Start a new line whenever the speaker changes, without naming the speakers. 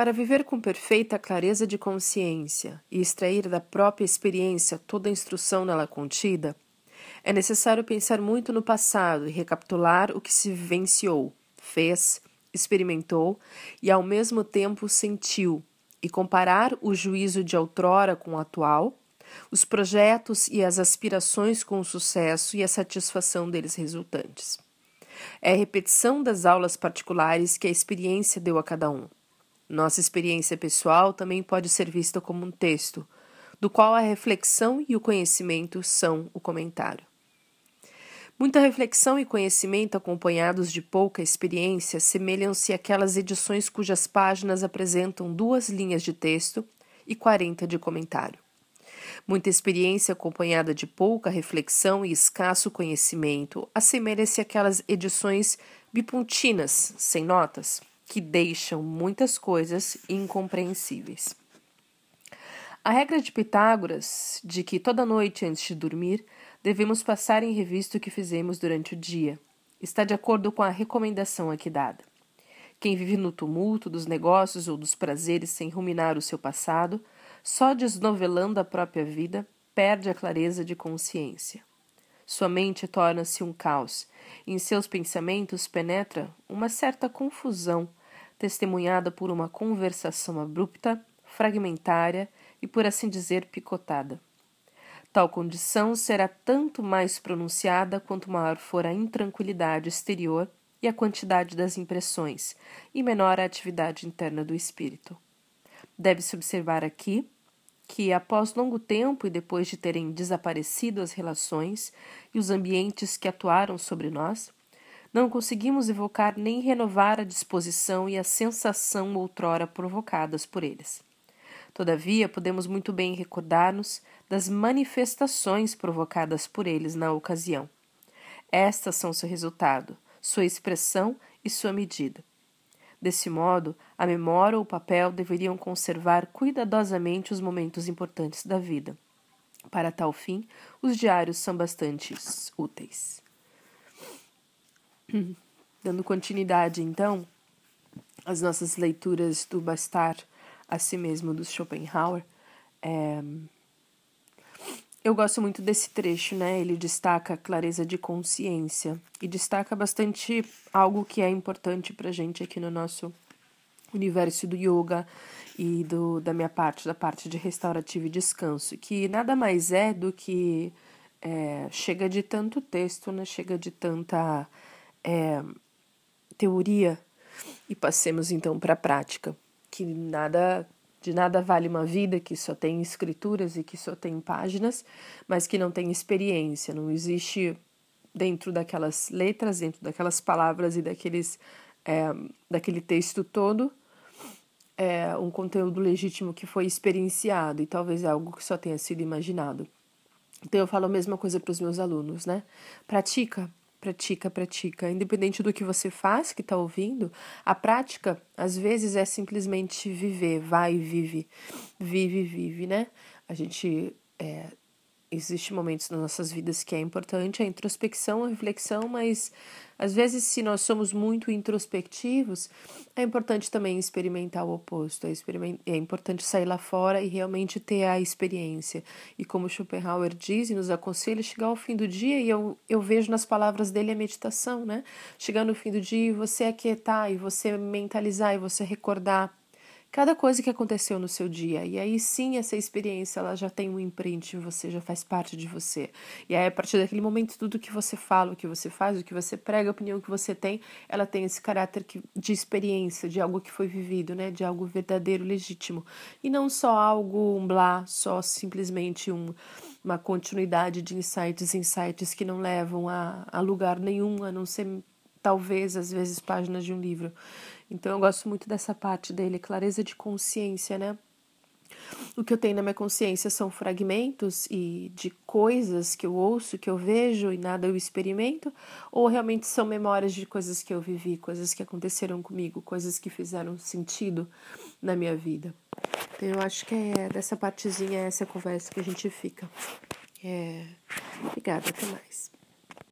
Para viver com perfeita clareza de consciência e extrair da própria experiência toda a instrução nela contida, é necessário pensar muito no passado e recapitular o que se vivenciou, fez, experimentou e ao mesmo tempo sentiu, e comparar o juízo de outrora com o atual, os projetos e as aspirações com o sucesso e a satisfação deles resultantes. É a repetição das aulas particulares que a experiência deu a cada um. Nossa experiência pessoal também pode ser vista como um texto, do qual a reflexão e o conhecimento são o comentário. Muita reflexão e conhecimento acompanhados de pouca experiência semelham-se àquelas edições cujas páginas apresentam duas linhas de texto e quarenta de comentário. Muita experiência acompanhada de pouca reflexão e escasso conhecimento assemelha-se àquelas edições bipontinas, sem notas, que deixam muitas coisas incompreensíveis. A regra de Pitágoras, de que toda noite antes de dormir devemos passar em revista o que fizemos durante o dia, está de acordo com a recomendação aqui dada. Quem vive no tumulto dos negócios ou dos prazeres sem ruminar o seu passado, só desnovelando a própria vida, perde a clareza de consciência. Sua mente torna-se um caos, e em seus pensamentos penetra uma certa confusão, testemunhada por uma conversação abrupta, fragmentária e, por assim dizer, picotada. Tal condição será tanto mais pronunciada quanto maior for a intranquilidade exterior e a quantidade das impressões, e menor a atividade interna do espírito. Deve-se observar aqui que, após longo tempo e depois de terem desaparecido as relações e os ambientes que atuaram sobre nós, não conseguimos evocar nem renovar a disposição e a sensação outrora provocadas por eles. Todavia, podemos muito bem recordar-nos das manifestações provocadas por eles na ocasião. Estas são seu resultado, sua expressão e sua medida. Desse modo, a memória ou o papel deveriam conservar cuidadosamente os momentos importantes da vida. Para tal fim, os diários são bastante úteis. Dando continuidade, então, às nossas leituras do Bastar a si mesmo do Schopenhauer. É... Eu gosto muito desse trecho, né? Ele destaca a clareza de consciência e destaca bastante algo que é importante pra gente aqui no nosso universo do yoga e do, da minha parte, da parte de restaurativo e descanso, que nada mais é do que é, chega de tanto texto, né? Chega de tanta é, teoria e passemos então para a prática que nada de nada vale uma vida que só tem escrituras e que só tem páginas, mas que não tem experiência, não existe dentro daquelas letras, dentro daquelas palavras e daqueles é, daquele texto todo é, um conteúdo legítimo que foi experienciado e talvez algo que só tenha sido imaginado. Então eu falo a mesma coisa para os meus alunos, né? Pratica, pratica, pratica. Independente do que você faz, que está ouvindo, a prática, às vezes, é simplesmente viver, vai e vive. Vive, vive, né? A gente é, Existem momentos nas nossas vidas que é importante a introspecção, a reflexão, mas às vezes, se nós somos muito introspectivos, é importante também experimentar o oposto. É, é importante sair lá fora e realmente ter a experiência. E como Schopenhauer diz e nos aconselha, chegar ao fim do dia, e eu, eu vejo nas palavras dele a meditação, né? Chegar no fim do dia e você aquietar, e você mentalizar, e você recordar cada coisa que aconteceu no seu dia. E aí sim, essa experiência ela já tem um imprint em você, já faz parte de você. E aí a partir daquele momento tudo que você fala, o que você faz, o que você prega, a opinião que você tem, ela tem esse caráter de experiência, de algo que foi vivido, né, de algo verdadeiro, legítimo. E não só algo um blá, só simplesmente um uma continuidade de insights, insights que não levam a, a lugar nenhum, a não ser talvez às vezes páginas de um livro. Então eu gosto muito dessa parte dele, clareza de consciência, né? O que eu tenho na minha consciência são fragmentos e de coisas que eu ouço, que eu vejo e nada eu experimento, ou realmente são memórias de coisas que eu vivi, coisas que aconteceram comigo, coisas que fizeram sentido na minha vida. Então eu acho que é dessa partezinha essa conversa que a gente fica. É... Obrigada, até mais.